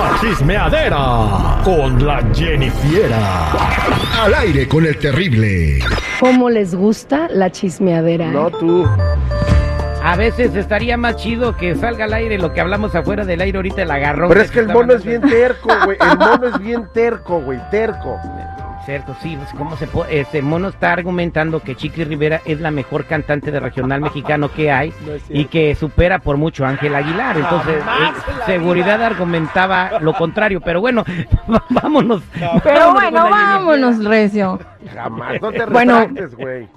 La chismeadera con la Jennifiera. Al aire con el terrible. ¿Cómo les gusta la chismeadera? eh? No tú. A veces estaría más chido que salga al aire lo que hablamos afuera del aire ahorita el agarrón. Pero que es que el mono es bien terco, güey. El mono es bien terco, güey. Terco. Cierto, sí, pues, ¿cómo se puede? Este mono está argumentando que Chiqui Rivera es la mejor cantante de regional mexicano que hay No y que supera por mucho a Ángel Aguilar. Entonces, eh, seguridad argumentaba lo contrario, pero bueno, vámonos. Pero vámonos bueno, vámonos, Recio. Jamás. No te Bueno. retractes, güey.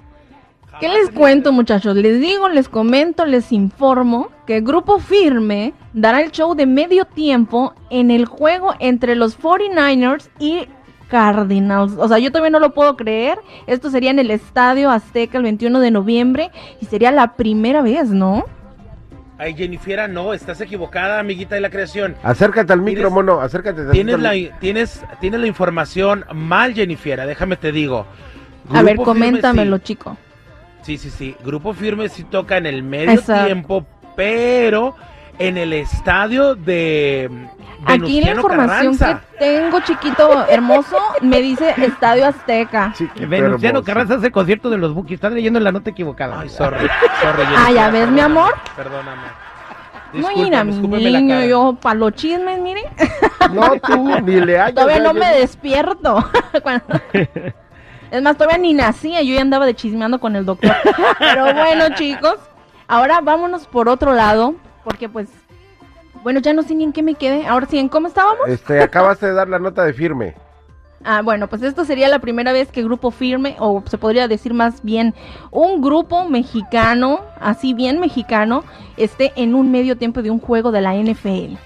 ¿Qué les cuento, muchachos? Les digo, les comento, les informo que Grupo Firme dará el show de medio tiempo en el juego entre los 49ers y Cardinals. O sea, yo todavía no lo puedo creer. Esto sería en el Estadio Azteca el 21 de noviembre y sería la primera vez, ¿no? Ay, Jennifiera, no, estás equivocada, amiguita de la creación. Acércate al micro, mono. Acércate. tantito Tienes la, tienes, tienes la información mal, Jennifiera, déjame te digo. A ver, coméntamelo, sí. chico. Sí, sí, sí. Grupo Firme sí toca en el medio Exacto. tiempo, pero en el estadio de Aquí la información Carranza. que tengo, chiquito hermoso, me dice Estadio Azteca. Chiquito Venustiano hermoso. Carranza hace concierto de los Bookies. Estás leyendo la nota equivocada. Ay, sorry, sorry, Ah, ya ves, mi amor. Perdóname. No, mira, la niño, yo para los chismes, mire. No tú, ni le hayas. Todavía no me despierto. Cuando- Es más, todavía ni nacía, yo ya andaba de chismeando con el doctor. Pero bueno, chicos, ahora vámonos por otro lado, porque pues, bueno, ya no sé ni en qué me quedé. Ahora sí, ¿en cómo estábamos? Este, acabaste de dar la nota de firme. Ah, bueno, pues esto sería la primera vez que Grupo Firme, o se podría decir más bien, un grupo mexicano, así bien mexicano, esté en un medio tiempo de un juego de la NFL.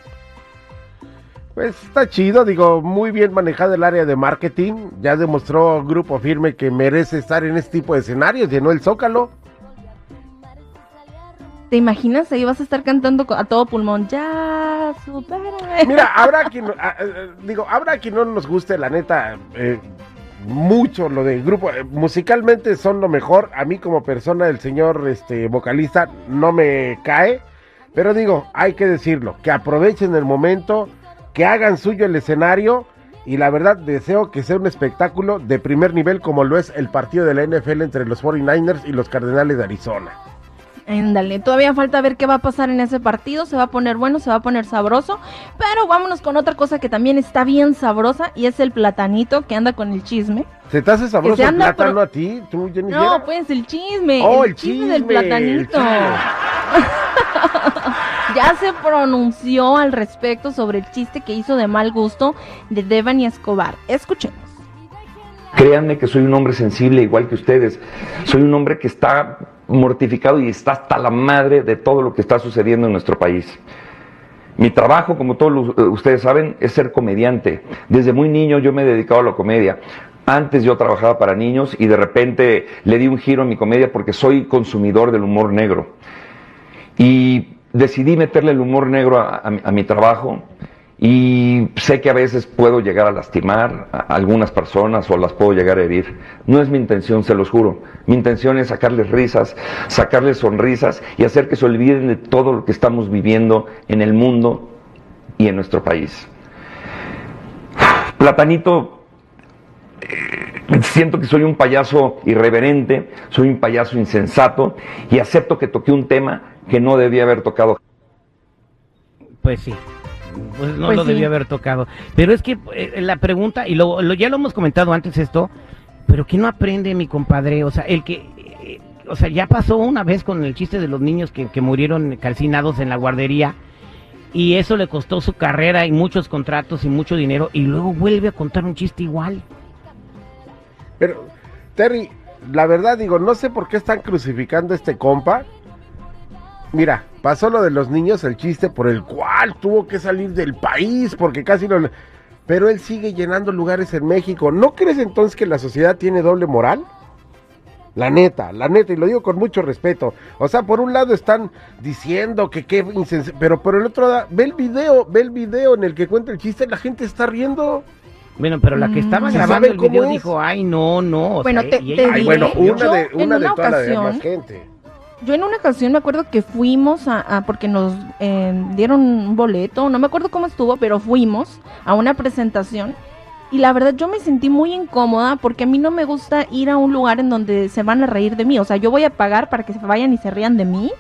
Pues está chido, digo, muy bien manejado el área de marketing. Ya demostró Grupo Firme que merece estar en este tipo de escenarios. Llenó el Zócalo. ¿Te imaginas? Ahí vas a estar cantando a todo pulmón. Ya, supérame. Mira, habrá quien, ah, eh, digo, habrá quien no nos guste, la neta, eh, mucho lo del grupo. Eh, musicalmente son lo mejor. A mí como persona, el señor este, vocalista no me cae. Pero digo, hay que decirlo, que aprovechen el momento, que hagan suyo el escenario. Y la verdad, deseo que sea un espectáculo de primer nivel como lo es el partido de la NFL entre los 49ers y los Cardenales de Arizona. Ándale, todavía falta ver qué va a pasar en ese partido. Se va a poner bueno, se va a poner sabroso. Pero vámonos con otra cosa que también está bien sabrosa y es el platanito que anda con el chisme. ¿Se te hace sabroso se el anda plátano pro- a ti? ¿Tú, Jenny No, Viera? pues el chisme. Oh, el, el chisme, del chisme, el platanito. chisme. ya se pronunció al respecto sobre el chiste que hizo de mal gusto de Devani Escobar. Escuchemos. Créanme que soy un hombre sensible igual que ustedes. Soy un hombre que está mortificado y está hasta la madre de todo lo que está sucediendo en nuestro país. Mi trabajo, como todos eh, ustedes saben, es ser comediante. Desde muy niño yo me he dedicado a la comedia. Antes yo trabajaba para niños y de repente le di un giro a mi comedia porque soy consumidor del humor negro. Y decidí meterle el humor negro a, a mi trabajo y sé que a veces puedo llegar a lastimar a algunas personas o las puedo llegar a herir. No es mi intención, se los juro. Mi intención es sacarles risas, sacarles sonrisas y hacer que se olviden de todo lo que estamos viviendo en el mundo y en nuestro país. Platanito, eh, siento que soy un payaso irreverente, soy un payaso insensato y acepto que toqué un tema que no debía haber tocado Pues sí. Pues no Pues lo sí. debía haber tocado. Pero es que eh, la pregunta, y lo, lo- ya lo hemos comentado antes esto, pero ¿qué no aprende mi compadre? O sea, el que, eh, o sea, ya pasó una vez con el chiste de los niños que, que murieron calcinados en la guardería y eso le costó su carrera y muchos contratos y mucho dinero y luego vuelve a contar un chiste igual. Pero, Terry, la verdad digo, no sé por qué están crucificando a este compa. Mira, pasó lo de los niños, el chiste por el cual tuvo que salir del país, porque casi no... Pero él sigue llenando lugares en México. ¿No crees entonces que la sociedad tiene doble moral? La neta, la neta, y lo digo con mucho respeto. O sea, por un lado están diciendo que qué. Pero por el otro lado, ve el video, ve el video en el que cuenta el chiste, la gente está riendo. Bueno, pero la que Mm. estaba ¿Sí grabando el video es? dijo, ay, no, no. o Bueno, sea, te- y te ella- Ay, diré, bueno, yo una de, una de una toda la ocasión- demás gente. Yo en una ocasión me acuerdo que fuimos a, porque nos eh, dieron un boleto, no me acuerdo cómo estuvo, pero fuimos a una presentación y la verdad yo me sentí muy incómoda porque a mí no me gusta ir a un lugar en donde se van a reír de mí, o sea, yo voy a pagar para que se vayan y se rían de mí.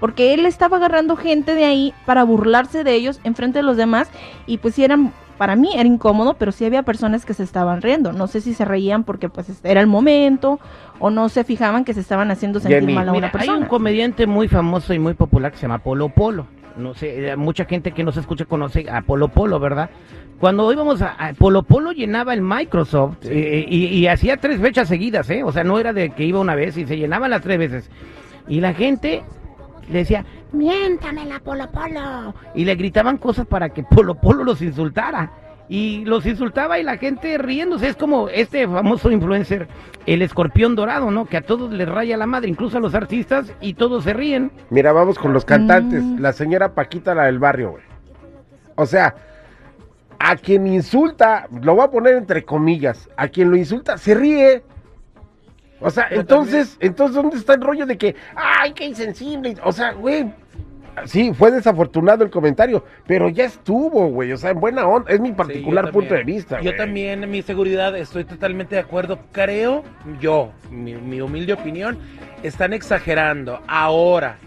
Porque él estaba agarrando gente de ahí para burlarse de ellos enfrente de los demás y pues eran para mí era incómodo, pero sí había personas que se estaban riendo. No sé si se reían porque pues era el momento o no se fijaban que se estaban haciendo sentir Jenny, mal a Mira, una hay un persona. comediante muy famoso y muy popular que se llama Polo Polo. No sé, eh, mucha gente que nos escucha conoce a Polo Polo, ¿verdad? Cuando íbamos a, a Polo Polo llenaba el Microsoft eh, y, y hacía tres fechas seguidas, ¿eh? O sea, no era de que iba una vez y se llenaban las tres veces. Y la gente le decía, miéntamela Polo Polo. Y le gritaban cosas para que Polo Polo los insultara. Y los insultaba y la gente riéndose. Es como este famoso influencer, el escorpión dorado, ¿no? Que a todos les raya la madre, incluso a los artistas, y todos se ríen. Mira, vamos con los cantantes. Mm. La señora Paquita, la del barrio, güey. O sea, a quien insulta, lo voy a poner entre comillas, a quien lo insulta, se ríe. O sea, Pero entonces, entonces, ¿dónde está el rollo de que, ay, qué insensible? O sea, güey, sí, fue desafortunado el comentario, pero ya estuvo, güey. O sea, en buena onda, es mi particular Sí, punto de vista. Yo güey. también, en mi seguridad, estoy totalmente de acuerdo. Creo, yo, mi, mi humilde opinión, están exagerando. Ahora,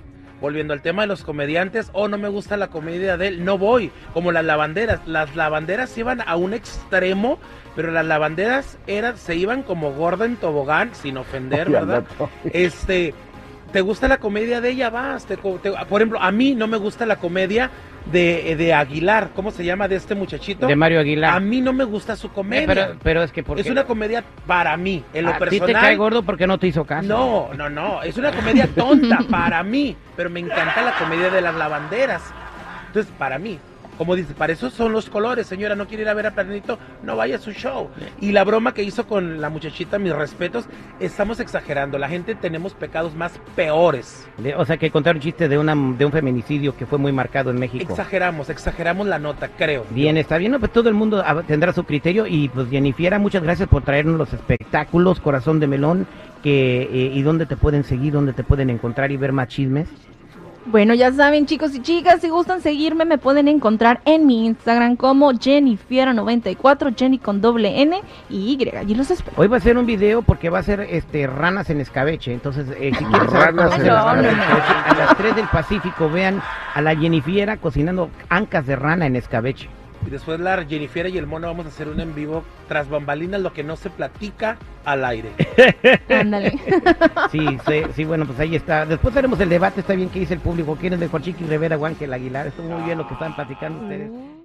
volviendo al tema de los comediantes, o no me gusta la comedia de él, no voy. Como las lavanderas. Las lavanderas iban a un extremo, pero las lavanderas eran, se iban como gorda en tobogán, sin ofender, ¿verdad? Este, ¿te gusta la comedia de ella? Vas. te por ejemplo, a mí no me gusta la comedia de, de Aguilar. ¿Cómo se llama? De este muchachito. De Mario Aguilar. A mí no me gusta su Eh, comedia. pero, pero es que porque es una comedia para mí, en lo a ti personal. te cae gordo porque no te hizo caso. No, no, no. Es una comedia tonta para mí. Pero me encanta la comedia de las lavanderas. Entonces, para mí. Como dice, para eso son los colores, señora, no quiere ir a ver a Planito, no vaya a su show. Y la broma que hizo con la muchachita, mis respetos, estamos exagerando. La gente tenemos pecados más peores. O sea, que contar un chiste de, una, de un feminicidio que fue muy marcado en México. Exageramos, exageramos la nota, creo. Bien, está bien, pues todo el mundo tendrá su criterio y pues Jennifiera, muchas gracias por traernos los espectáculos, Corazón de Melón, que, eh, y dónde te pueden seguir, dónde te pueden encontrar y ver más chismes. Bueno, ya saben, chicos y chicas, si gustan seguirme, me pueden encontrar en mi Instagram como Jennifiera94, Jenny con doble N y Y. Allí los espero. Hoy va a ser un video porque va a ser este ranas en escabeche, entonces eh, si quieren saber Ranas cómo en escabeche, a las 3 del Pacífico vean a la Jennifiera cocinando ancas de rana en escabeche. Y después la Jennifer y el mono vamos a hacer un en vivo tras bambalinas, lo que no se platica al aire. Ándale. Sí, sí, sí, bueno, pues ahí está. Después haremos el debate, está bien que dice el público, quién es mejor Chiqui Rivera o Ángel Aguilar, estuvo muy bien lo que están platicando ustedes.